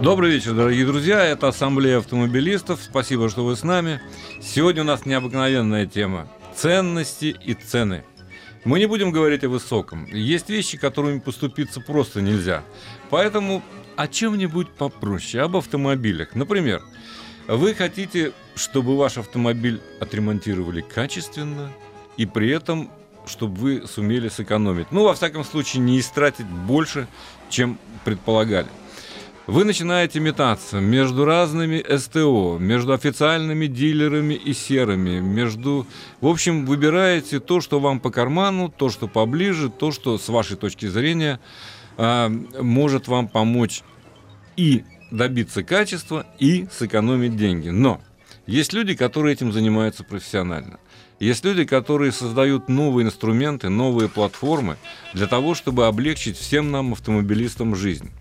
Добрый вечер, дорогие друзья. Это Ассамблея автомобилистов. Спасибо, что вы с нами. Сегодня у нас необыкновенная тема. Ценности и цены. Мы не будем говорить о высоком. Есть вещи, которыми поступиться просто нельзя. Поэтому о чем-нибудь попроще, об автомобилях. Например, вы хотите, чтобы ваш автомобиль отремонтировали качественно и при этом чтобы вы сумели сэкономить. Ну, во всяком случае, не истратить больше, чем предполагали. Вы начинаете метаться между разными СТО, между официальными дилерами и серыми, между... В общем, выбираете то, что вам по карману, то, что поближе, то, что с вашей точки зрения э, может вам помочь и добиться качества, и сэкономить деньги. Но есть люди, которые этим занимаются профессионально. Есть люди, которые создают новые инструменты, новые платформы для того, чтобы облегчить всем нам, автомобилистам, жизнь.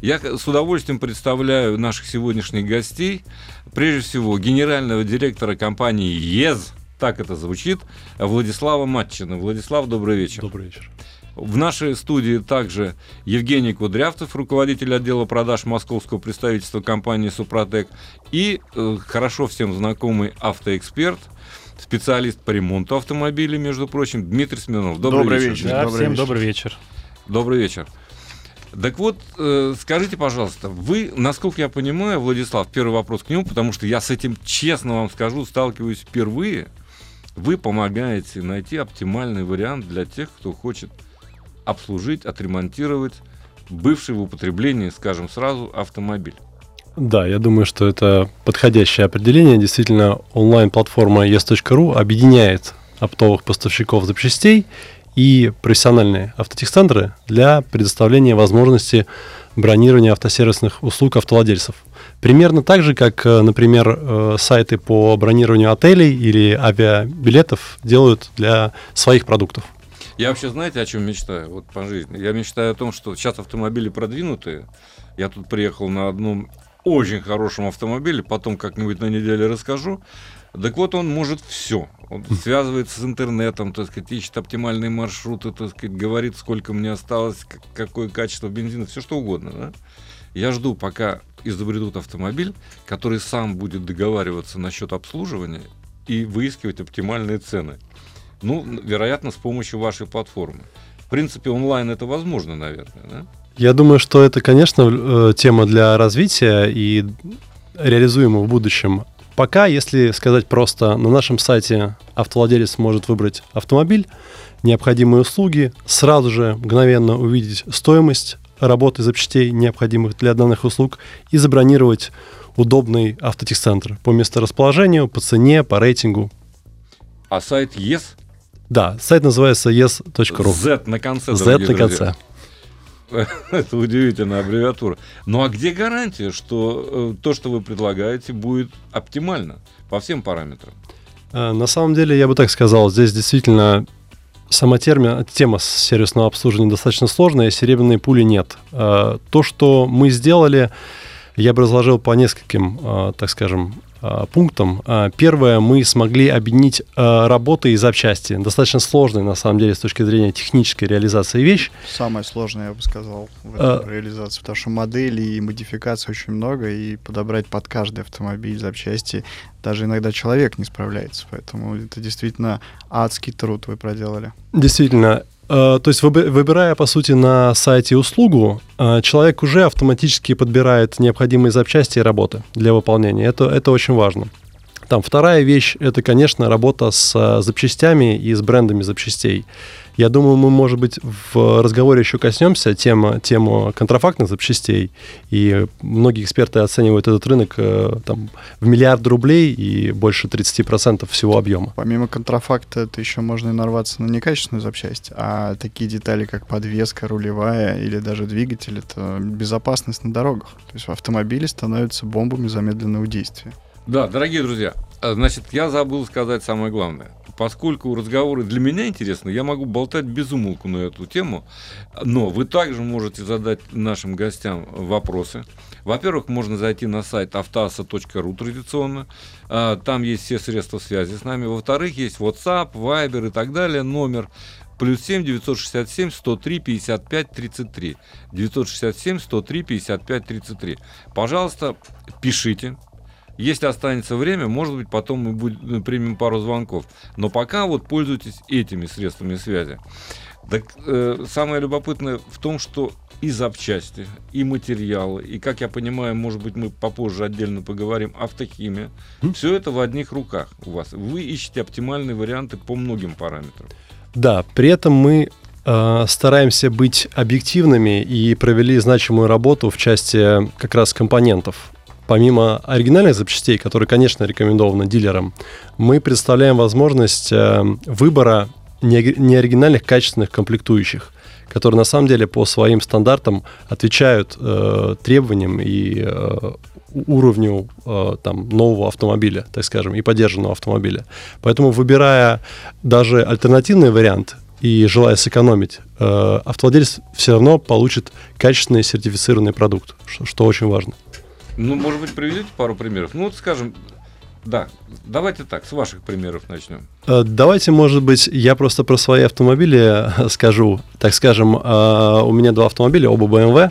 Я с удовольствием представляю наших сегодняшних гостей. Прежде всего, генерального директора компании ЕЗ, так это звучит, Владислава Матчина. Владислав, добрый вечер. Добрый вечер. В нашей студии также Евгений Кудрявцев, руководитель отдела продаж московского представительства компании «Супротек», и э, хорошо всем знакомый автоэксперт, специалист по ремонту автомобилей, между прочим, Дмитрий Смирнов. Добрый, добрый вечер. вечер. Да, добрый всем вечер. добрый вечер. Добрый вечер. Так вот, э, скажите, пожалуйста, вы, насколько я понимаю, Владислав, первый вопрос к нему, потому что я с этим, честно вам скажу, сталкиваюсь впервые. Вы помогаете найти оптимальный вариант для тех, кто хочет обслужить, отремонтировать бывший в употреблении, скажем сразу, автомобиль. Да, я думаю, что это подходящее определение. Действительно, онлайн-платформа yes.ru объединяет оптовых поставщиков запчастей и профессиональные автотехцентры для предоставления возможности бронирования автосервисных услуг автовладельцев. Примерно так же, как, э, например, э, сайты по бронированию отелей или авиабилетов делают для своих продуктов. Я вообще, знаете, о чем мечтаю вот по жизни? Я мечтаю о том, что сейчас автомобили продвинутые. Я тут приехал на одном очень хорошем автомобиле, потом как-нибудь на неделе расскажу. Так вот, он может все. Он связывается с интернетом, так сказать, ищет оптимальные маршруты, так сказать, говорит, сколько мне осталось, какое качество бензина, все что угодно. Да? Я жду, пока изобретут автомобиль, который сам будет договариваться насчет обслуживания и выискивать оптимальные цены. Ну, вероятно, с помощью вашей платформы. В принципе, онлайн это возможно, наверное, да? Я думаю, что это, конечно, э, тема для развития и реализуема в будущем. Пока, если сказать просто, на нашем сайте автовладелец может выбрать автомобиль, необходимые услуги, сразу же мгновенно увидеть стоимость работы запчастей, необходимых для данных услуг, и забронировать удобный автотехцентр по месторасположению, по цене, по рейтингу. А сайт yes? Да, сайт называется yes.ru. Z на конце. Z на конце. Это удивительная аббревиатура. Ну а где гарантия, что э, то, что вы предлагаете, будет оптимально по всем параметрам? Э, на самом деле, я бы так сказал, здесь действительно сама термин, тема сервисного обслуживания достаточно сложная, серебряной пули нет. Э, то, что мы сделали, я бы разложил по нескольким, так скажем, пунктам. Э, первое, мы смогли объединить э, работы и запчасти. Достаточно сложная, на самом деле, с точки зрения технической реализации вещь. Самое сложное, я бы сказал, в этой а... реализации, потому что моделей и модификаций очень много, и подобрать под каждый автомобиль запчасти даже иногда человек не справляется. Поэтому это действительно адский труд вы проделали. Действительно, Э, то есть выбирая, по сути, на сайте услугу, э, человек уже автоматически подбирает необходимые запчасти и работы для выполнения. Это, это очень важно. Там вторая вещь – это, конечно, работа с э, запчастями и с брендами запчастей. Я думаю, мы, может быть, в разговоре еще коснемся тема, тему контрафактных запчастей. И многие эксперты оценивают этот рынок э, там, в миллиард рублей и больше 30% всего объема. Помимо контрафакта, это еще можно и нарваться на некачественную запчасть. А такие детали, как подвеска, рулевая или даже двигатель, это безопасность на дорогах. То есть в автомобиле становятся бомбами замедленного действия. Да, дорогие друзья, а, значит, я забыл сказать самое главное. Поскольку разговоры для меня интересны, я могу болтать без умолку на эту тему, но вы также можете задать нашим гостям вопросы. Во-первых, можно зайти на сайт автоаса.ру традиционно. А, там есть все средства связи с нами. Во-вторых, есть WhatsApp, Viber и так далее. Номер плюс 7 967 103 55 33. 967 103 55 33. Пожалуйста, пишите. Если останется время, может быть, потом мы будем, примем пару звонков. Но пока вот пользуйтесь этими средствами связи. Так э, самое любопытное в том, что и запчасти, и материалы, и, как я понимаю, может быть, мы попозже отдельно поговорим, автохимия. Mm? Все это в одних руках у вас. Вы ищете оптимальные варианты по многим параметрам. Да, при этом мы э, стараемся быть объективными и провели значимую работу в части как раз компонентов. Помимо оригинальных запчастей, которые, конечно, рекомендованы дилерам, мы представляем возможность э, выбора неоригинальных качественных комплектующих, которые на самом деле по своим стандартам отвечают э, требованиям и э, уровню э, там, нового автомобиля, так скажем, и поддержанного автомобиля. Поэтому, выбирая даже альтернативный вариант и желая сэкономить, э, автовладелец все равно получит качественный сертифицированный продукт, что, что очень важно. Ну, может быть, приведите пару примеров. Ну, вот, скажем, да, давайте так, с ваших примеров начнем. Э, давайте, может быть, я просто про свои автомобили э, скажу. Так скажем, э, у меня два автомобиля, оба BMW,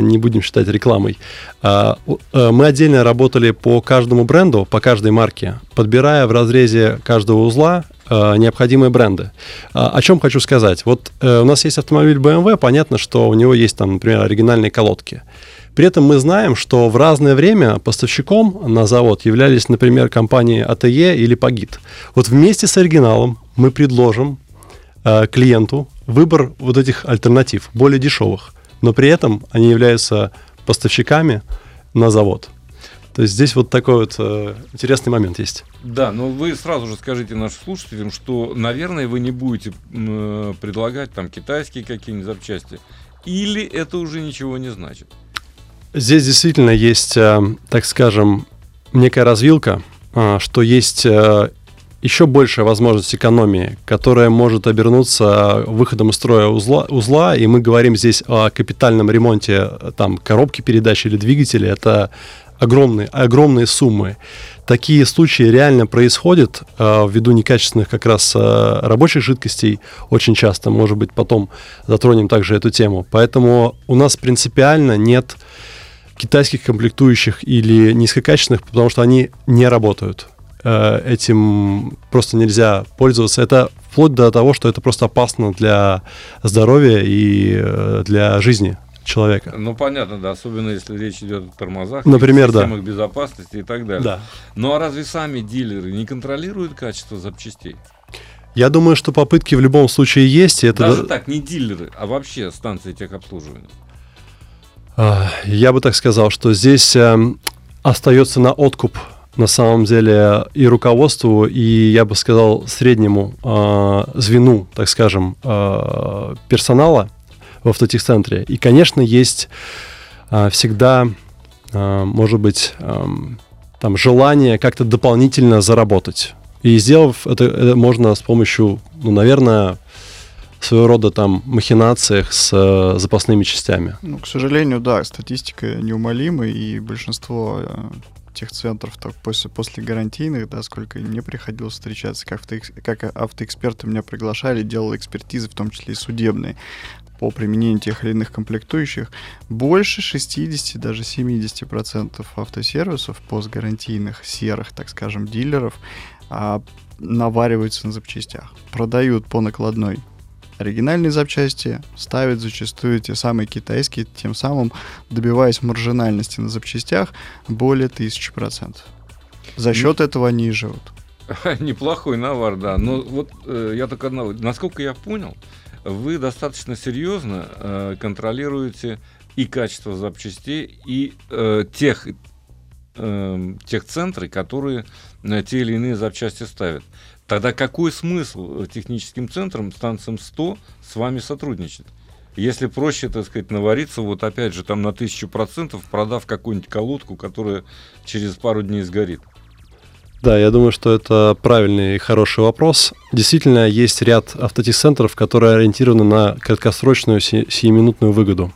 не будем считать рекламой. Мы отдельно работали по каждому бренду, по каждой марке, подбирая в разрезе каждого узла необходимые бренды. О чем хочу сказать. Вот у нас есть автомобиль BMW, понятно, что у него есть там, например, оригинальные колодки. При этом мы знаем, что в разное время поставщиком на завод являлись, например, компании АТЕ или Пагит. Вот вместе с оригиналом мы предложим э, клиенту выбор вот этих альтернатив, более дешевых, но при этом они являются поставщиками на завод. То есть здесь вот такой вот э, интересный момент есть. Да, но вы сразу же скажите нашим слушателям, что, наверное, вы не будете э, предлагать там китайские какие-нибудь запчасти. Или это уже ничего не значит? Здесь действительно есть, э, так скажем, некая развилка, э, что есть э, еще большая возможность экономии, которая может обернуться выходом из строя узла, узла, и мы говорим здесь о капитальном ремонте там, коробки передач или двигателя, это огромные, огромные суммы. Такие случаи реально происходят э, ввиду некачественных как раз э, рабочих жидкостей очень часто. Может быть, потом затронем также эту тему. Поэтому у нас принципиально нет китайских комплектующих или низкокачественных, потому что они не работают. Э, этим просто нельзя пользоваться. Это вплоть до того, что это просто опасно для здоровья и э, для жизни человека. Ну, понятно, да, особенно если речь идет о тормозах, Например, да. безопасности и так далее. Да. Ну, а разве сами дилеры не контролируют качество запчастей? Я думаю, что попытки в любом случае есть. Это Даже так, не дилеры, а вообще станции техобслуживания. Я бы так сказал, что здесь эм, остается на откуп на самом деле и руководству, и я бы сказал среднему э, звену, так скажем, э, персонала в автотехцентре. И, конечно, есть э, всегда, э, может быть, э, там желание как-то дополнительно заработать. И сделав это, это можно с помощью, ну, наверное, своего рода там махинациях с э, запасными частями. Ну, к сожалению, да, статистика неумолима, и большинство э, тех центров так, после, после гарантийных, да, сколько мне приходилось встречаться, как, авто, как автоэксперты меня приглашали, делал экспертизы, в том числе и судебные, по применению тех или иных комплектующих, больше 60, даже 70% автосервисов постгарантийных серых, так скажем, дилеров а, навариваются на запчастях, продают по накладной оригинальные запчасти, ставят зачастую те самые китайские, тем самым добиваясь маржинальности на запчастях более тысячи процентов. За счет ну, этого они и живут. Неплохой навар, да. Но вот э, я только одного, насколько я понял, вы достаточно серьезно э, контролируете и качество запчастей, и э, тех, э, тех центры, которые э, те или иные запчасти ставят. Тогда какой смысл техническим центрам, станциям 100 с вами сотрудничать? Если проще, так сказать, навариться, вот опять же, там на тысячу процентов, продав какую-нибудь колодку, которая через пару дней сгорит. Да, я думаю, что это правильный и хороший вопрос. Действительно, есть ряд автотехцентров, которые ориентированы на краткосрочную си- сиюминутную выгоду.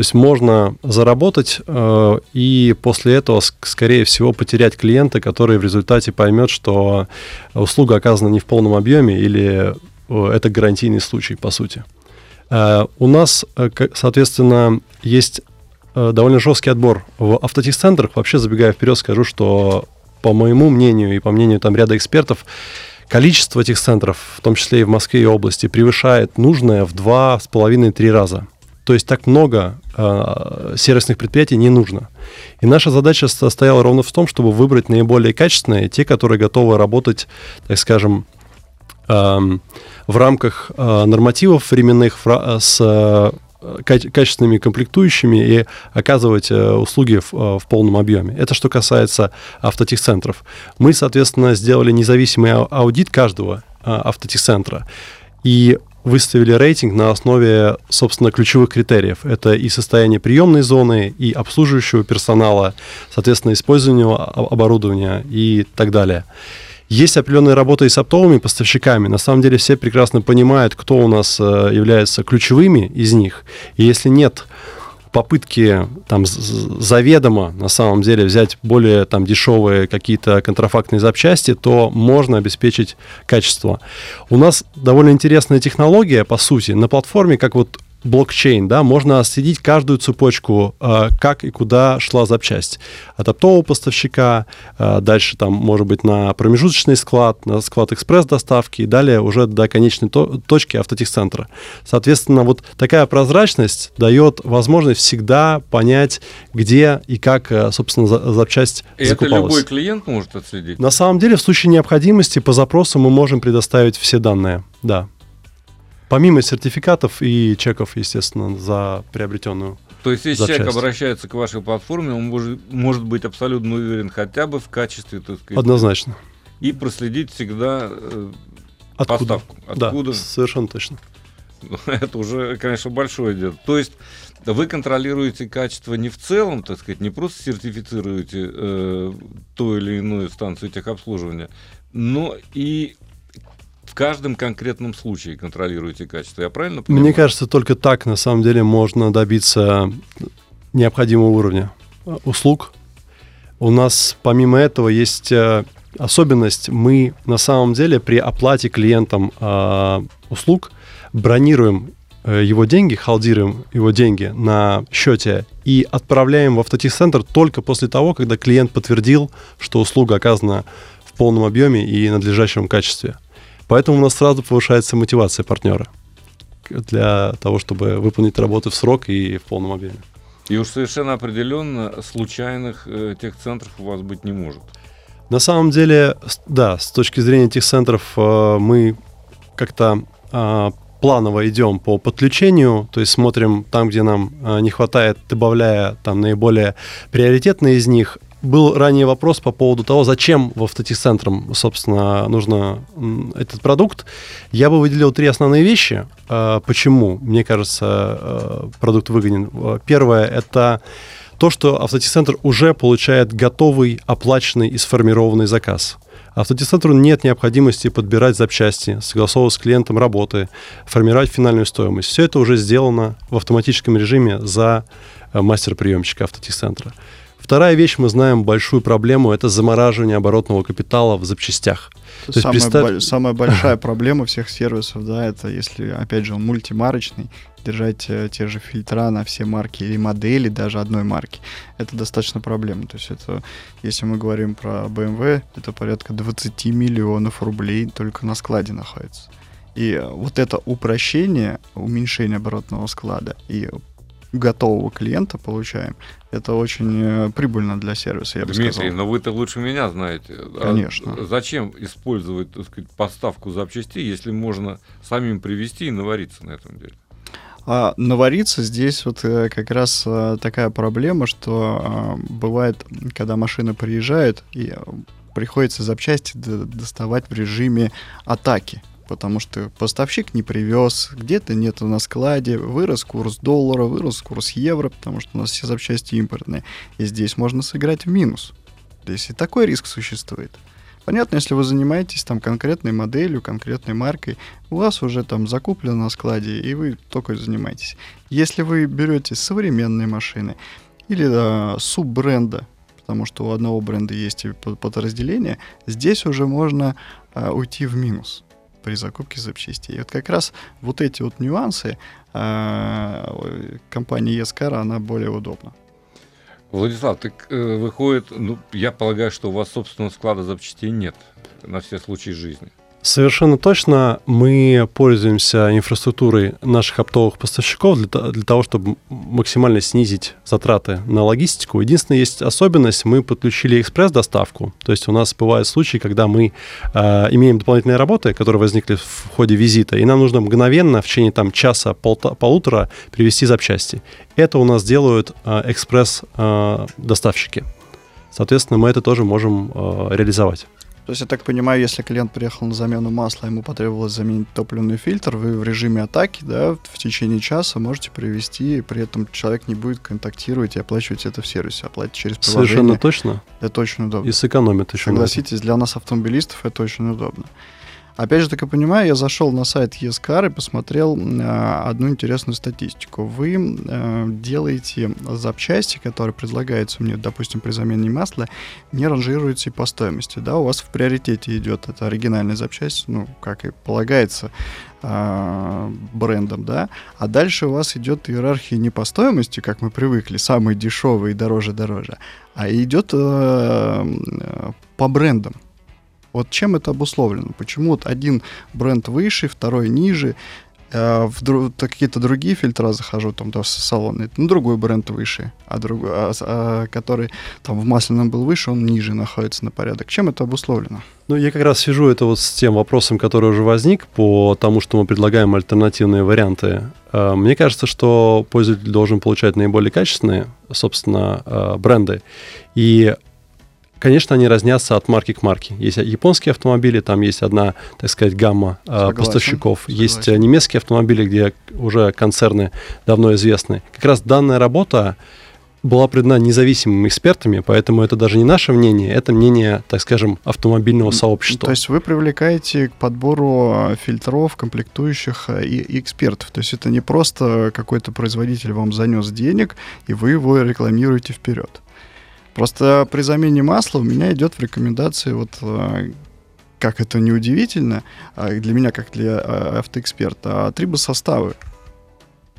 То есть можно заработать э, и после этого, скорее всего, потерять клиента, который в результате поймет, что услуга оказана не в полном объеме или э, это гарантийный случай, по сути. Э, у нас, соответственно, есть довольно жесткий отбор в автотехцентрах. Вообще, забегая вперед, скажу, что по моему мнению и по мнению там ряда экспертов, количество этих центров, в том числе и в Москве и области, превышает нужное в два с половиной-три раза. То есть так много сервисных предприятий не нужно. И наша задача состояла ровно в том, чтобы выбрать наиболее качественные, те, которые готовы работать, так скажем, э, в рамках э, нормативов временных, в, с э, качественными комплектующими и оказывать э, услуги в, э, в полном объеме. Это что касается автотехцентров. Мы, соответственно, сделали независимый аудит каждого э, автотехцентра. И выставили рейтинг на основе, собственно, ключевых критериев. Это и состояние приемной зоны, и обслуживающего персонала, соответственно, использование оборудования и так далее. Есть определенная работа и с оптовыми поставщиками. На самом деле все прекрасно понимают, кто у нас э, является ключевыми из них. И если нет попытки там заведомо на самом деле взять более там дешевые какие-то контрафактные запчасти, то можно обеспечить качество. У нас довольно интересная технология, по сути, на платформе, как вот блокчейн, да, можно отследить каждую цепочку, э, как и куда шла запчасть. От оптового поставщика, э, дальше там, может быть, на промежуточный склад, на склад экспресс-доставки и далее уже до конечной то- точки автотехцентра. Соответственно, вот такая прозрачность дает возможность всегда понять, где и как, э, собственно, за- запчасть и закупалась. это любой клиент может отследить? На самом деле, в случае необходимости по запросу мы можем предоставить все данные, да. Помимо сертификатов и чеков, естественно, за приобретенную. То есть, если запчасть. человек обращается к вашей платформе, он может, может быть абсолютно уверен хотя бы в качестве, так сказать, Однозначно. и проследить всегда э, Откуда? поставку. Откуда? Да, совершенно точно. Это уже, конечно, большое дело. То есть вы контролируете качество не в целом, так сказать, не просто сертифицируете э, ту или иную станцию техобслуживания, но и в каждом конкретном случае контролируете качество. Я правильно понимаю? Мне кажется, только так на самом деле можно добиться необходимого уровня услуг. У нас помимо этого есть э, особенность. Мы на самом деле при оплате клиентам э, услуг бронируем э, его деньги, халдируем его деньги на счете и отправляем в автотехцентр только после того, когда клиент подтвердил, что услуга оказана в полном объеме и надлежащем качестве. Поэтому у нас сразу повышается мотивация партнера для того, чтобы выполнить работу в срок и в полном объеме. И уж совершенно определенно случайных э, техцентров у вас быть не может. На самом деле, да, с точки зрения техцентров э, мы как-то э, планово идем по подключению, то есть смотрим там, где нам э, не хватает, добавляя там наиболее приоритетные из них, был ранее вопрос по поводу того, зачем в автотехцентрам, собственно, нужно этот продукт. Я бы выделил три основные вещи. А, почему, мне кажется, а, продукт выгоден. Первое – это то, что автотехцентр уже получает готовый, оплаченный и сформированный заказ. Автотехцентру нет необходимости подбирать запчасти, согласовывать с клиентом работы, формировать финальную стоимость. Все это уже сделано в автоматическом режиме за а, мастер-приемщика автотехцентра. Вторая вещь, мы знаем большую проблему, это замораживание оборотного капитала в запчастях. То самая, представь... бо- самая большая проблема всех сервисов, да, это если, опять же, он мультимарочный, держать э, те же фильтра на все марки или модели даже одной марки, это достаточно проблемно. То есть это, если мы говорим про BMW, это порядка 20 миллионов рублей только на складе находится. И вот это упрощение, уменьшение оборотного склада и готового клиента получаем, это очень э, прибыльно для сервиса, я бы Дмитрий, сказал. но вы-то лучше меня знаете. Конечно. А зачем использовать так сказать, поставку запчастей, если можно самим привезти и навариться на этом деле? А навариться здесь вот э, как раз э, такая проблема, что бывает, когда машина приезжает, и приходится запчасти доставать в режиме атаки потому что поставщик не привез, где-то нету на складе, вырос курс доллара, вырос курс евро, потому что у нас все запчасти импортные. И здесь можно сыграть в минус. Здесь и такой риск существует. Понятно, если вы занимаетесь там конкретной моделью, конкретной маркой, у вас уже там закуплено на складе, и вы только занимаетесь. Если вы берете современные машины или да, суббренда, потому что у одного бренда есть и подразделение, здесь уже можно а, уйти в минус при закупке запчастей. И вот как раз вот эти вот нюансы а, компания Ескара, она более удобна. Владислав, так э, выходит, ну, я полагаю, что у вас собственного склада запчастей нет на все случаи жизни. Совершенно точно мы пользуемся инфраструктурой наших оптовых поставщиков для, для того, чтобы максимально снизить затраты на логистику. Единственная есть особенность, мы подключили экспресс-доставку. То есть у нас бывают случаи, когда мы э, имеем дополнительные работы, которые возникли в ходе визита, и нам нужно мгновенно в течение там, часа, полтора привезти запчасти. Это у нас делают э, экспресс-доставщики. Э, Соответственно, мы это тоже можем э, реализовать. То есть, я так понимаю, если клиент приехал на замену масла, ему потребовалось заменить топливный фильтр, вы в режиме атаки, да, в течение часа можете привести, и при этом человек не будет контактировать и оплачивать это в сервисе, оплатить через приложение. Совершенно точно. Это очень удобно. И сэкономит еще. Согласитесь, для нас, автомобилистов, это очень удобно. Опять же, так и понимаю, я зашел на сайт ESCAR и посмотрел э, одну интересную статистику. Вы э, делаете запчасти, которые предлагаются мне, допустим, при замене масла, не ранжируете по стоимости. Да, у вас в приоритете идет это оригинальная запчасть, ну, как и полагается, э, брендом, да, а дальше у вас идет иерархия не по стоимости, как мы привыкли, самый дешевый и дороже-дороже, а идет э, э, по брендам. Вот чем это обусловлено? Почему вот один бренд выше, второй ниже, а в какие-то другие фильтра захожу, там, да, в салоны, ну, другой бренд выше, а другой, а, а, который там в масляном был выше, он ниже находится на порядок. Чем это обусловлено? Ну, я как раз свяжу это вот с тем вопросом, который уже возник по тому, что мы предлагаем альтернативные варианты. А, мне кажется, что пользователь должен получать наиболее качественные, собственно, а, бренды. И Конечно, они разнятся от марки к марке. Есть японские автомобили, там есть одна, так сказать, гамма а, Согласен. поставщиков. Согласен. Есть э, немецкие автомобили, где уже концерны давно известны. Как раз данная работа была предана независимыми экспертами, поэтому это даже не наше мнение, это мнение, так скажем, автомобильного сообщества. То есть вы привлекаете к подбору фильтров, комплектующих и, и экспертов. То есть это не просто какой-то производитель вам занес денег, и вы его рекламируете вперед. Просто при замене масла у меня идет в рекомендации вот э, как это неудивительно, а для меня, как для э, автоэксперта, трибосоставы,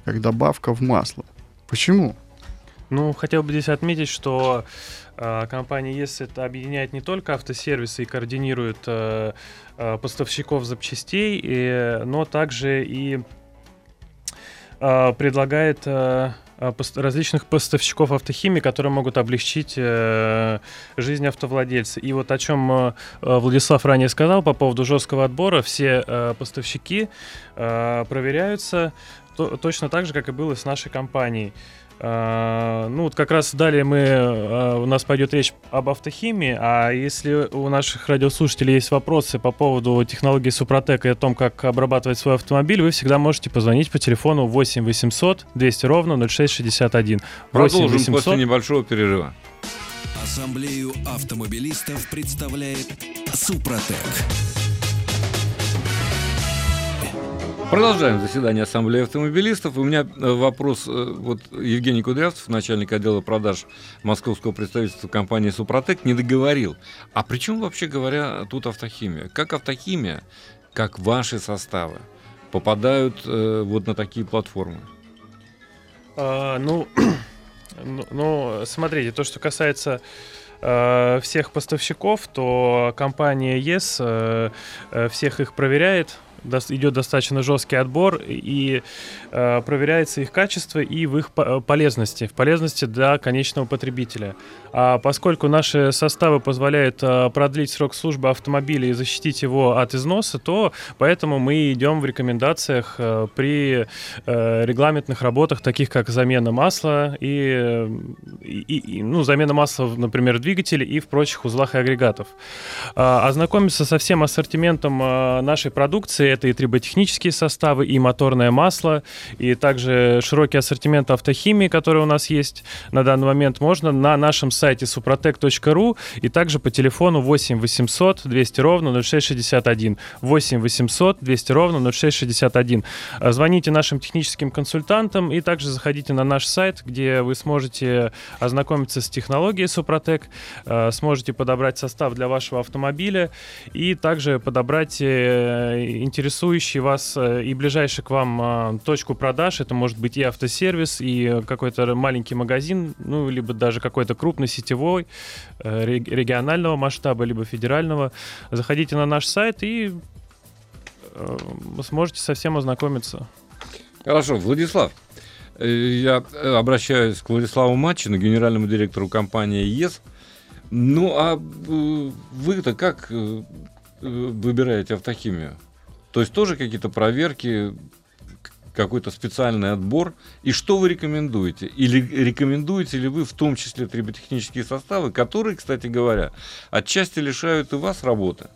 как добавка в масло. Почему? Ну, хотел бы здесь отметить, что э, компания ЕС это объединяет не только автосервисы и координирует э, э, поставщиков запчастей, и, но также и э, предлагает э, а, различных поставщиков автохимии, которые могут облегчить э, жизнь автовладельца. И вот о чем э, Владислав ранее сказал по поводу жесткого отбора, все э, поставщики проверяются точно так же, как и было с нашей компанией. А, ну, вот как раз далее мы, а, у нас пойдет речь об автохимии, а если у наших радиослушателей есть вопросы по поводу технологии Супротек и о том, как обрабатывать свой автомобиль, вы всегда можете позвонить по телефону 8 800 200 ровно 0661. 8 Продолжим 800... после небольшого перерыва. Ассамблею автомобилистов представляет Супротек. Продолжаем заседание Ассамблеи автомобилистов. У меня э, вопрос. Э, вот Евгений Кудрявцев, начальник отдела продаж московского представительства компании «Супротек», не договорил. А при чем, вообще говоря, тут автохимия? Как автохимия, как ваши составы попадают э, вот на такие платформы? А, ну, ну, ну, смотрите, то, что касается всех поставщиков, то компания ЕС всех их проверяет, идет достаточно жесткий отбор и э, проверяется их качество и в их полезности, в полезности для конечного потребителя. А поскольку наши составы позволяют э, продлить срок службы автомобиля и защитить его от износа, то поэтому мы идем в рекомендациях э, при э, регламентных работах, таких как замена масла и, и, и, ну, замена масла, например, в двигателе и в прочих узлах и агрегатов. А, ознакомиться со всем ассортиментом а, нашей продукции. Это и триботехнические составы, и моторное масло, и также широкий ассортимент автохимии, который у нас есть на данный момент, можно на нашем сайте suprotec.ru и также по телефону 8 800 200 ровно 0661. 8 800 200 ровно 0661. Звоните нашим техническим консультантам и также заходите на наш сайт, где вы сможете ознакомиться с технологией Супротек, э, сможете подобрать состав для вашего автомобиля и также подобрать э, интересующий вас э, и ближайший к вам точку продаж. Это может быть и автосервис, и какой-то маленький магазин, ну, либо даже какой-то крупный сетевой, регионального масштаба, либо федерального. Заходите на наш сайт и сможете совсем ознакомиться. Хорошо, Владислав, э, я э, обращаюсь к Владиславу Матчину, генеральному директору компании ЕС. Ну, а э, вы-то как выбираете автохимию? То есть тоже какие-то проверки, какой-то специальный отбор? И что вы рекомендуете? Или рекомендуете ли вы в том числе триботехнические составы, которые, кстати говоря, отчасти лишают и вас работы?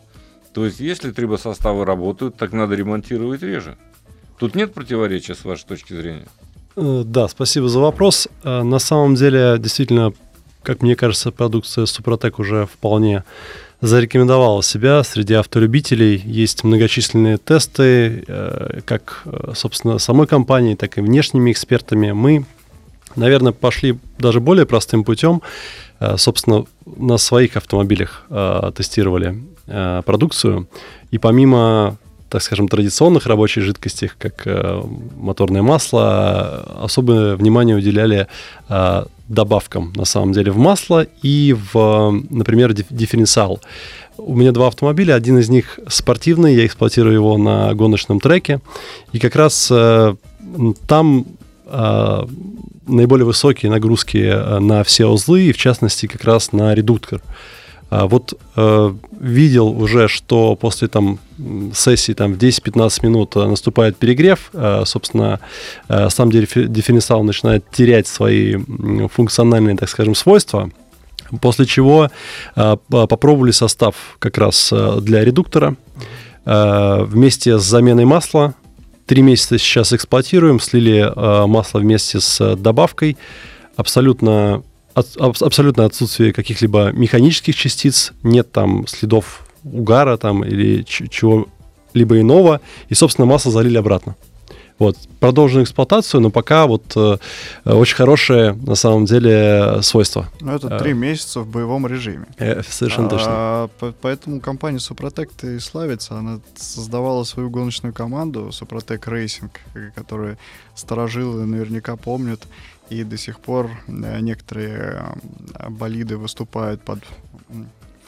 То есть, если трибосоставы работают, так надо ремонтировать реже. Тут нет противоречия с вашей точки зрения? Э, да, спасибо за вопрос. Э, на самом деле, действительно, как мне кажется, продукция Супротек уже вполне зарекомендовала себя среди автолюбителей. Есть многочисленные тесты, э, как, собственно, самой компании, так и внешними экспертами. Мы, наверное, пошли даже более простым путем. Собственно, на своих автомобилях тестировали продукцию. И помимо так скажем, традиционных рабочих жидкостей, как э, моторное масло, особое внимание уделяли э, добавкам, на самом деле, в масло и в, например, дифференциал. У меня два автомобиля, один из них спортивный, я эксплуатирую его на гоночном треке, и как раз э, там э, наиболее высокие нагрузки э, на все узлы, и в частности как раз на редуктор. А вот э, видел уже, что после там сессии там в 10-15 минут э, наступает перегрев, э, собственно, э, сам дифференциал начинает терять свои функциональные, так скажем, свойства. После чего э, попробовали состав как раз э, для редуктора э, вместе с заменой масла. Три месяца сейчас эксплуатируем, слили э, масло вместе с добавкой. Абсолютно от, абсолютно отсутствие каких-либо механических частиц, нет там следов угара там или чего-либо иного, и, собственно, масло залили обратно. Вот, продолжим эксплуатацию, но пока вот э, очень хорошее, на самом деле, свойство. Ну, это три э, месяца в боевом режиме. Э, совершенно а, точно. Поэтому компания Супротек и славится. Она создавала свою гоночную команду Супротек Racing, которую старожилы наверняка помнят. И до сих пор э, некоторые э, болиды выступают под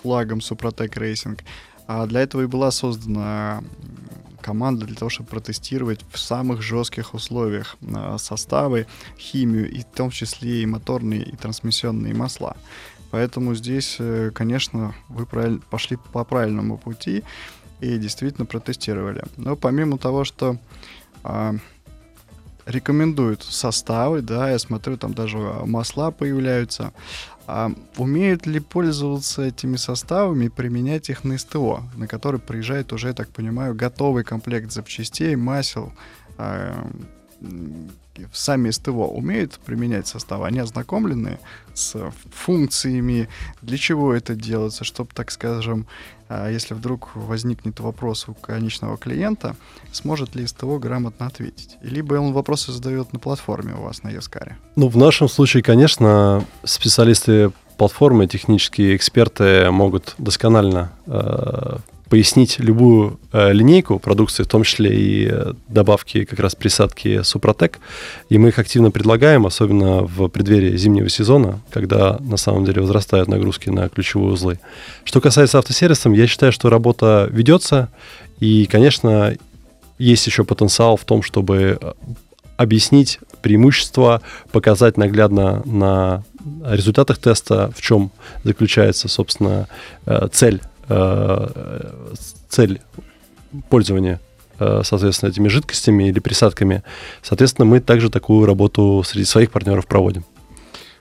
флагом Супротек Racing. А для этого и была создана команда для того, чтобы протестировать в самых жестких условиях э, составы, химию, и в том числе и моторные, и трансмиссионные масла. Поэтому здесь, конечно, вы пошли по правильному пути и действительно протестировали. Но помимо того, что а, рекомендуют составы, да, я смотрю, там даже масла появляются. А умеют ли пользоваться этими составами и применять их на СТО, на который приезжает уже, я так понимаю, готовый комплект запчастей, масел, а, сами СТО умеют применять составы? Они ознакомлены с функциями, для чего это делается, чтобы, так скажем, а, если вдруг возникнет вопрос у конечного клиента, сможет ли СТО грамотно ответить? Либо он вопросы задает на платформе у вас на Яскаре? Ну, в нашем случае, конечно, специалисты платформы, технические эксперты могут досконально э, пояснить любую э, линейку продукции, в том числе и э, добавки как раз присадки Супротек. И мы их активно предлагаем, особенно в преддверии зимнего сезона, когда на самом деле возрастают нагрузки на ключевые узлы. Что касается автосервисов, я считаю, что работа ведется. И, конечно, есть еще потенциал в том, чтобы э, объяснить преимущества, показать наглядно на результатах теста, в чем заключается, собственно, э, цель Э, цель пользования э, соответственно, этими жидкостями или присадками. Соответственно, мы также такую работу среди своих партнеров проводим.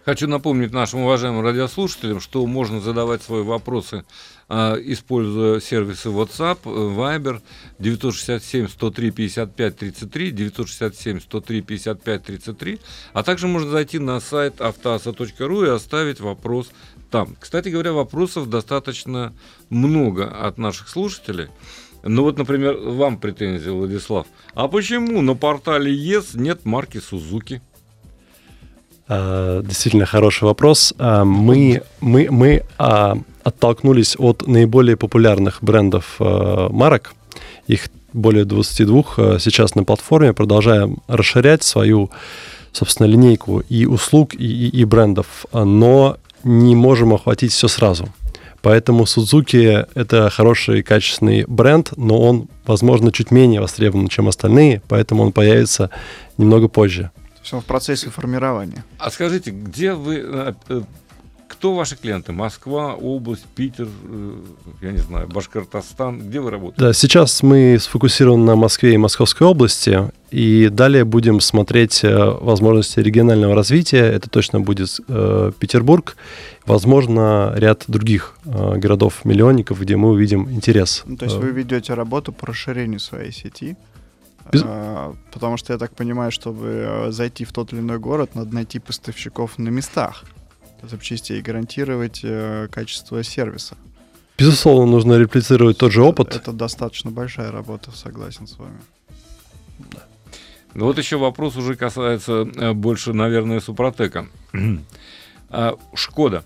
Хочу напомнить нашим уважаемым радиослушателям, что можно задавать свои вопросы, а, используя сервисы WhatsApp, Viber 967-103-55-33, 967-103-55-33, а также можно зайти на сайт автоаса.ру и оставить вопрос там. Кстати говоря, вопросов достаточно много от наших слушателей. Ну вот, например, вам претензия, Владислав. А почему на портале ЕС нет марки Сузуки? А, действительно хороший вопрос. А, мы, мы, мы а, оттолкнулись от наиболее популярных брендов марок. Их более 22 сейчас на платформе. Продолжаем расширять свою, собственно, линейку и услуг, и, и, и брендов, но не можем охватить все сразу. Поэтому Suzuki — это хороший, качественный бренд, но он, возможно, чуть менее востребован, чем остальные, поэтому он появится немного позже есть он в процессе формирования. А скажите, где вы, э, э, кто ваши клиенты? Москва, область, Питер, э, я не знаю, Башкортостан, где вы работаете? Да, сейчас мы сфокусированы на Москве и Московской области, и далее будем смотреть возможности регионального развития. Это точно будет э, Петербург, возможно, ряд других э, городов-миллионников, где мы увидим интерес. Ну, то есть вы ведете работу по расширению своей сети? Без... А, потому что я так понимаю, чтобы э, зайти в тот или иной город, надо найти поставщиков на местах запчастей и гарантировать э, качество сервиса. Безусловно, нужно реплицировать тот же опыт. Это, это достаточно большая работа, согласен с вами. Да. Ну вот еще вопрос уже касается э, больше, наверное, Супротека. А, Шкода.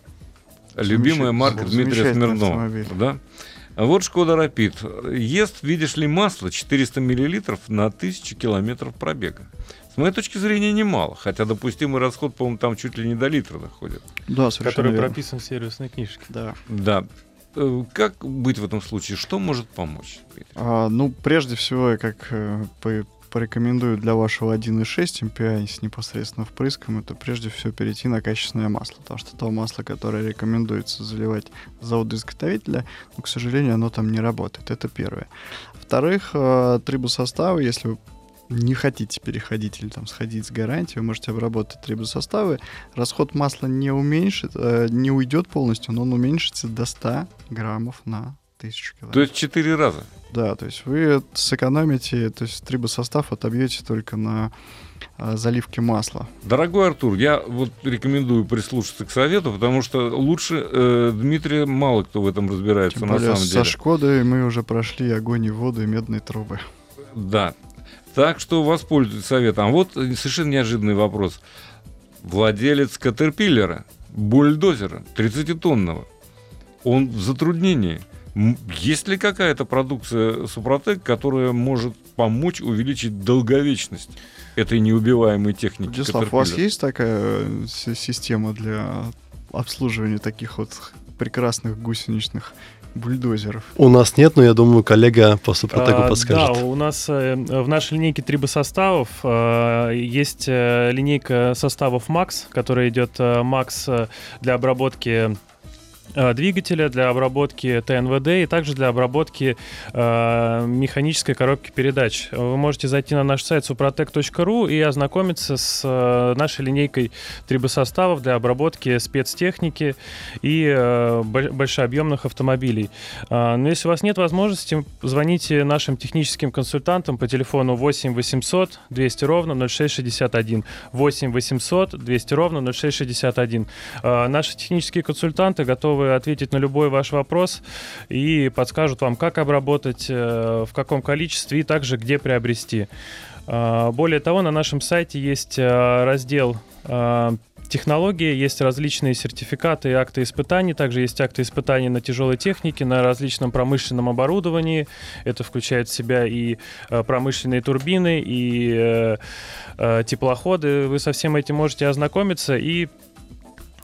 Любимая марка Дмитрия Смирнова. Да? Вот Шкода Рапид. Ест, видишь ли, масло 400 миллилитров на 1000 километров пробега. С моей точки зрения, немало. Хотя допустимый расход, по-моему, там чуть ли не до литра доходит. Да, совершенно Который верно. прописан в сервисной книжке. Да. Да. Э, как быть в этом случае? Что может помочь? А, ну, прежде всего, как э, по порекомендую для вашего 1.6 MPI с непосредственно впрыском, это прежде всего перейти на качественное масло. Потому что то масло, которое рекомендуется заливать с завода-изготовителя, ну, к сожалению, оно там не работает. Это первое. Во-вторых, э, трибосоставы, если вы не хотите переходить или там сходить с гарантией, вы можете обработать трибосоставы. Расход масла не уменьшит, э, не уйдет полностью, но он уменьшится до 100 граммов на тысячу километров. То есть четыре раза? Да, то есть вы сэкономите, то есть трибосостав отобьете только на а, заливке масла. Дорогой Артур, я вот рекомендую прислушаться к совету, потому что лучше э, Дмитрия мало кто в этом разбирается Тем на более самом деле. Со Шкодой мы уже прошли огонь и воду и медные трубы. Да. Так что воспользуйтесь советом. А вот совершенно неожиданный вопрос. Владелец Катерпиллера, бульдозера 30-тонного, он в затруднении – есть ли какая-то продукция Супротек, которая может помочь увеличить долговечность этой неубиваемой техники? Владислав, у вас есть такая э, система для обслуживания таких вот прекрасных гусеничных бульдозеров. У нас нет, но я думаю, коллега по Супротеку а, подскажет. Да, у нас э, в нашей линейке трибосоставов э, есть э, линейка составов Max, которая идет Max для обработки двигателя для обработки ТНВД и также для обработки э, механической коробки передач. Вы можете зайти на наш сайт suprotec.ru и ознакомиться с э, нашей линейкой трибосоставов для обработки спецтехники и э, большообъемных автомобилей. Э, но если у вас нет возможности, звоните нашим техническим консультантам по телефону 8 800 200 ровно 0661. 8 800 200 ровно 0661. Э, наши технические консультанты готовы готовы ответить на любой ваш вопрос и подскажут вам, как обработать, э, в каком количестве и также где приобрести. Э, более того, на нашем сайте есть э, раздел технологии, есть различные сертификаты и акты испытаний, также есть акты испытаний на тяжелой технике, на различном промышленном оборудовании. Это включает в себя и промышленные турбины, и теплоходы. Вы со всем этим можете ознакомиться и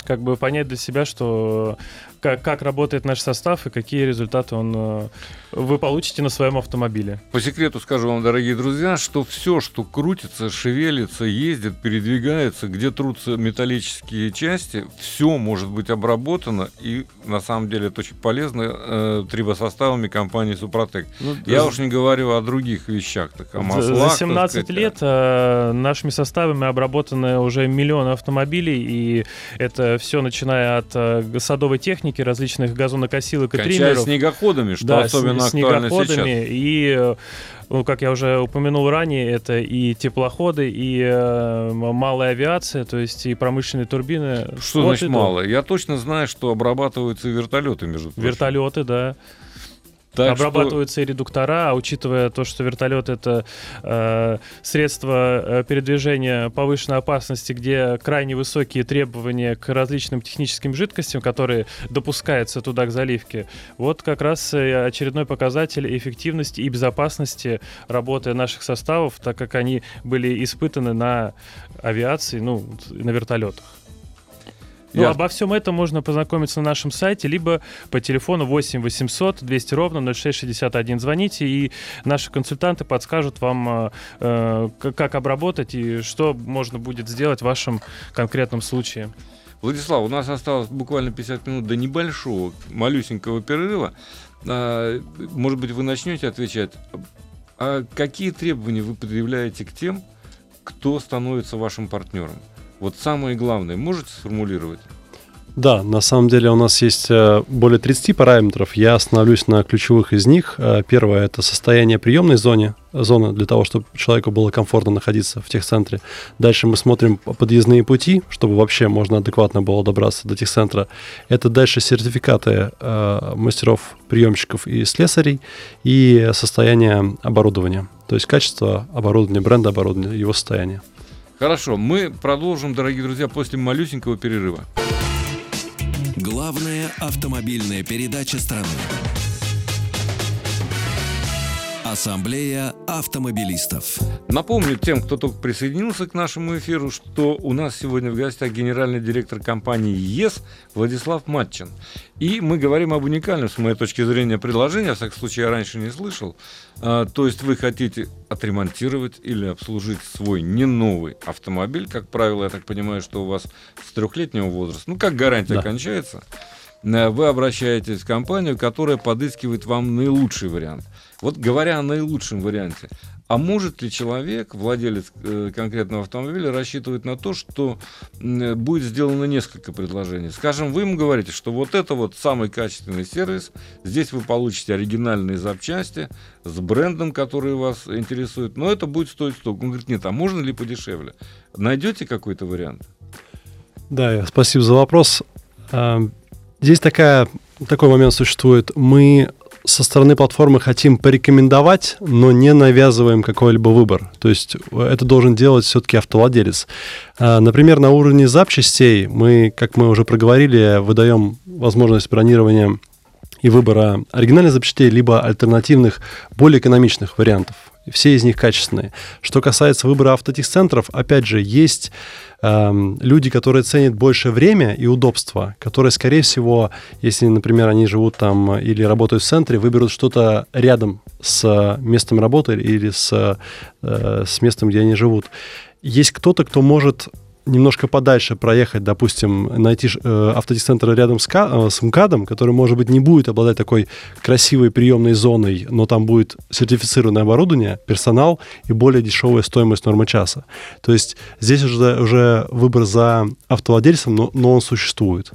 как бы понять для себя, что как, как работает наш состав и какие результаты он э, вы получите на своем автомобиле. По секрету скажу вам, дорогие друзья, что все, что крутится, шевелится, ездит, передвигается, где трутся металлические части, все может быть обработано, и на самом деле это очень полезно э, трибосоставами компании Супротек. Ну, Я уж не говорю о других вещах, так о маслах. За 17 сказать, лет э, нашими составами обработаны уже миллионы автомобилей, и это все начиная от э, садовой техники, различных газонокосилок и Кончая триммеров. снегоходами, что да, особенно с, актуально снегоходами сейчас. И э, ну, как я уже упомянул ранее, это и теплоходы, и э, малая авиация, то есть и промышленные турбины. Что вот значит мало? Я точно знаю, что обрабатываются вертолеты, между прочим. Вертолеты, да. Так Обрабатываются что... и редуктора, а учитывая то, что вертолет это э, средство э, передвижения повышенной опасности, где крайне высокие требования к различным техническим жидкостям, которые допускаются туда к заливке, вот как раз очередной показатель эффективности и безопасности работы наших составов, так как они были испытаны на авиации, ну, на вертолетах. Ну, Я... обо всем этом можно познакомиться на нашем сайте, либо по телефону 8 800 200 ровно 0661 звоните, и наши консультанты подскажут вам, э, как обработать и что можно будет сделать в вашем конкретном случае. Владислав, у нас осталось буквально 50 минут до небольшого, малюсенького перерыва. А, может быть, вы начнете отвечать. А какие требования вы предъявляете к тем, кто становится вашим партнером? Вот самое главное, можете сформулировать? Да, на самом деле у нас есть э, более 30 параметров. Я остановлюсь на ключевых из них. Э, первое – это состояние приемной зоны, зоны для того, чтобы человеку было комфортно находиться в техцентре. Дальше мы смотрим подъездные пути, чтобы вообще можно адекватно было добраться до техцентра. Это дальше сертификаты э, мастеров, приемщиков и слесарей и состояние оборудования. То есть качество оборудования, бренда оборудования, его состояние. Хорошо, мы продолжим, дорогие друзья, после малюсенького перерыва. Главная автомобильная передача страны. Ассамблея автомобилистов. Напомню тем, кто только присоединился к нашему эфиру, что у нас сегодня в гостях генеральный директор компании ЕС Владислав Матчин. И мы говорим об уникальном, с моей точки зрения, предложении, в всяком случае, я раньше не слышал. А, то есть вы хотите отремонтировать или обслужить свой не новый автомобиль. Как правило, я так понимаю, что у вас с трехлетнего возраста, ну как гарантия да. кончается, э, вы обращаетесь в компанию, которая подыскивает вам наилучший вариант. Вот говоря о наилучшем варианте, а может ли человек, владелец э, конкретного автомобиля, рассчитывать на то, что э, будет сделано несколько предложений? Скажем, вы ему говорите, что вот это вот самый качественный сервис, здесь вы получите оригинальные запчасти с брендом, который вас интересует, но это будет стоить столько. Он говорит, нет, а можно ли подешевле? Найдете какой-то вариант? Да, спасибо за вопрос. А, здесь такая, такой момент существует. Мы со стороны платформы хотим порекомендовать, но не навязываем какой-либо выбор. То есть э, это должен делать все-таки автовладелец. А, например, на уровне запчастей мы, как мы уже проговорили, выдаем возможность бронирования и выбора оригинальных запчастей, либо альтернативных, более экономичных вариантов. Все из них качественные. Что касается выбора автотехцентров, опять же, есть Эм, люди, которые ценят больше время и удобство, которые, скорее всего, если, например, они живут там или работают в центре, выберут что-то рядом с местом работы или с, э, с местом, где они живут. Есть кто-то, кто может немножко подальше проехать, допустим, найти э, автодисцентр рядом с, э, с МКАДом, который, может быть, не будет обладать такой красивой приемной зоной, но там будет сертифицированное оборудование, персонал и более дешевая стоимость нормы часа. То есть здесь уже, уже выбор за автовладельцем, но, но он существует.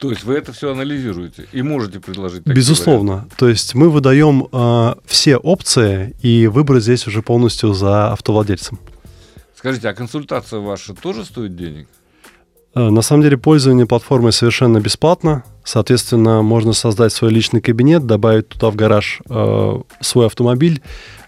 То есть вы это все анализируете и можете предложить? Безусловно. Варианты. То есть мы выдаем э, все опции, и выбор здесь уже полностью за автовладельцем. Скажите, а консультация ваша тоже стоит денег? Э, на самом деле пользование платформой совершенно бесплатно. Соответственно, можно создать свой личный кабинет, добавить туда в гараж э, свой автомобиль,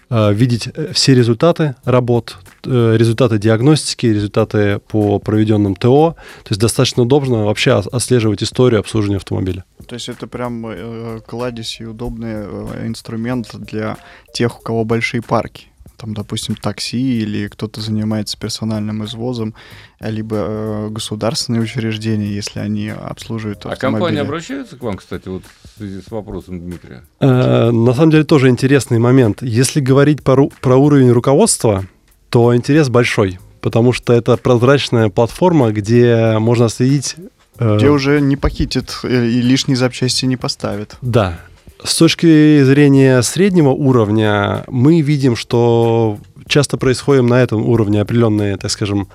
э, видеть э, все результаты работ, э, результаты диагностики, результаты по проведенным ТО. То есть достаточно удобно вообще отслеживать историю обслуживания автомобиля. То есть это прям э, кладезь и удобный э, инструмент для тех, у кого большие парки там, допустим, такси или кто-то занимается персональным извозом, либо э, государственные учреждения, если они обслуживают А автомобили. компания обращается к вам, кстати, вот в связи с вопросом Дмитрия? Э, На самом деле тоже интересный момент. Если говорить про, про уровень руководства, то интерес большой, потому что это прозрачная платформа, где можно следить... э, Где уже не похитит э, и лишние запчасти не поставит. Да. С точки зрения среднего уровня мы видим, что часто происходит на этом уровне определенные, так скажем,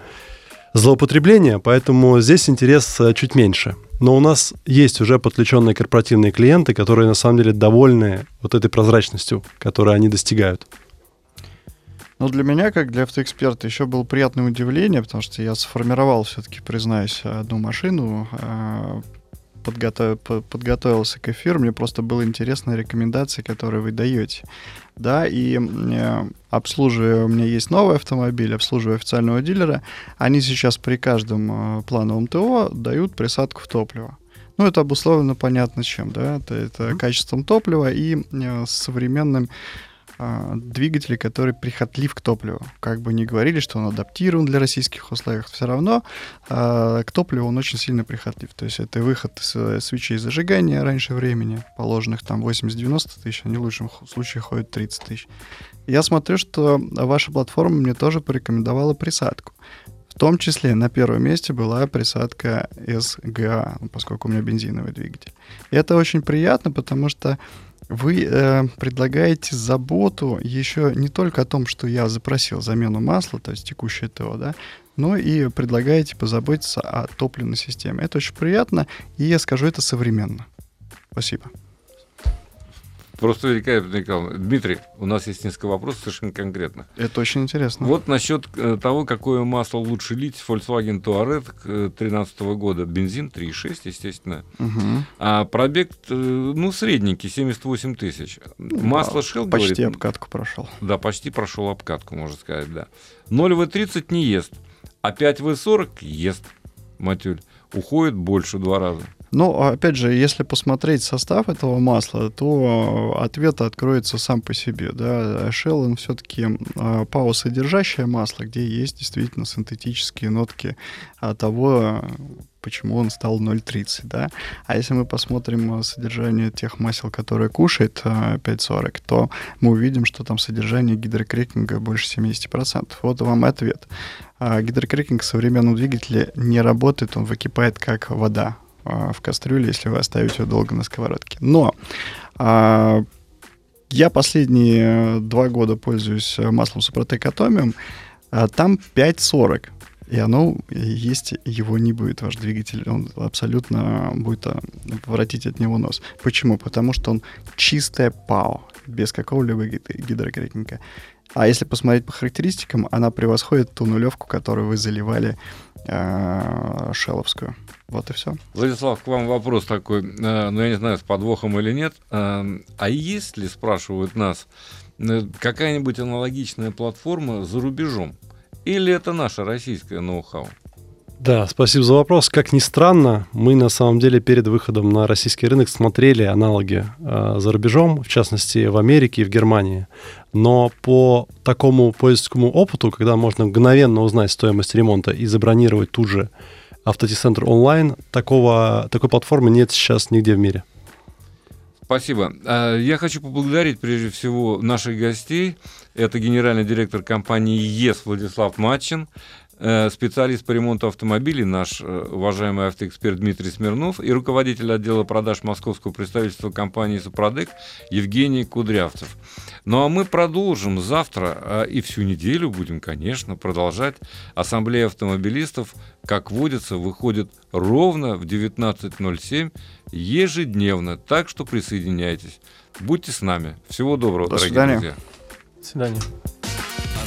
злоупотребления, поэтому здесь интерес э, чуть меньше. Но у нас есть уже подключенные корпоративные клиенты, которые на самом деле довольны вот этой прозрачностью, которую они достигают. Но для меня, как для автоэксперта, еще было приятное удивление, потому что я сформировал, все-таки, признаюсь, одну машину, э, подготов- по- подготовился к эфиру, мне просто было интересно рекомендации, которые вы даете. Да, и э, обслуживая, у меня есть новый автомобиль, обслуживая официального дилера, они сейчас при каждом э, плановом ТО дают присадку в топливо. Ну, это обусловлено понятно чем, да, это, это качеством топлива и э, современным а, двигатель, который прихотлив к топливу. Как бы ни говорили, что он адаптирован для российских условий, все равно а, к топливу он очень сильно прихотлив. То есть это выход с э, свечей зажигания раньше времени, положенных там 80-90 тысяч, они в лучшем случае ходят 30 тысяч. Я смотрю, что ваша платформа мне тоже порекомендовала присадку. В том числе на первом месте была присадка SGA, ну, поскольку у меня бензиновый двигатель. И это очень приятно, потому что вы э, предлагаете заботу еще не только о том, что я запросил замену масла, то есть текущее ТО, да, но и предлагаете позаботиться о топливной системе. Это очень приятно, и я скажу, это современно. Спасибо. Просто великолепно, Николай. Дмитрий, у нас есть несколько вопросов совершенно конкретно. Это очень интересно. Вот насчет э, того, какое масло лучше лить. Volkswagen Touareg 2013 года. Бензин 3,6, естественно. Мгм. А пробег, э, ну, средненький, 78 тысяч. Масло Shell, Почти говорит, обкатку прошел. Да, почти прошел обкатку, можно сказать, да. 0В30 не ест, а 5В40 ест, Матюль. Уходит больше два раза. Но, опять же, если посмотреть состав этого масла, то э, ответ откроется сам по себе. Да? Shell, он все-таки ПАО-содержащее масло, где есть действительно синтетические нотки а, того, э, почему он стал 0,30. Да? А если мы посмотрим э, содержание тех масел, которые кушает э, 5,40, то мы увидим, что там содержание гидрокрекинга больше 70%. Вот вам ответ. А, Гидрокрекинг в современном двигателе не работает, он выкипает как вода а, в кастрюле, если вы оставите ее долго на сковородке. Но а, я последние два года пользуюсь маслом Супротек Атомиум, а там 5,40. И оно есть, его не будет, ваш двигатель. Он абсолютно будет а, воротить от него нос. Почему? Потому что он чистая ПАО, без какого-либо гид- гидрокрекинга. А если посмотреть по характеристикам, она превосходит ту нулевку, которую вы заливали э, шеловскую. Вот и все. Владислав, к вам вопрос такой, э, ну я не знаю, с подвохом или нет. Э, А есть ли, спрашивают нас, э, какая-нибудь аналогичная платформа за рубежом? Или это наша российская ноу-хау? Да, спасибо за вопрос. Как ни странно, мы на самом деле перед выходом на российский рынок смотрели аналоги э, за рубежом, в частности в Америке и в Германии. Но по такому пользовательскому опыту, когда можно мгновенно узнать стоимость ремонта и забронировать тут же автотехцентр онлайн, такого, такой платформы нет сейчас нигде в мире. Спасибо. А, Я хочу поблагодарить прежде всего наших гостей. Это генеральный директор компании ЕС Владислав Матчин, специалист по ремонту автомобилей, наш э, уважаемый автоэксперт Дмитрий Смирнов и руководитель отдела продаж московского представительства компании «Супродек» Евгений Кудрявцев. Ну а мы продолжим завтра а, и всю неделю будем, конечно, продолжать. Ассамблея автомобилистов, как водится, выходит ровно в 19.07 ежедневно, так что присоединяйтесь. Будьте с нами. Всего доброго, До дорогие свидания. друзья. До свидания.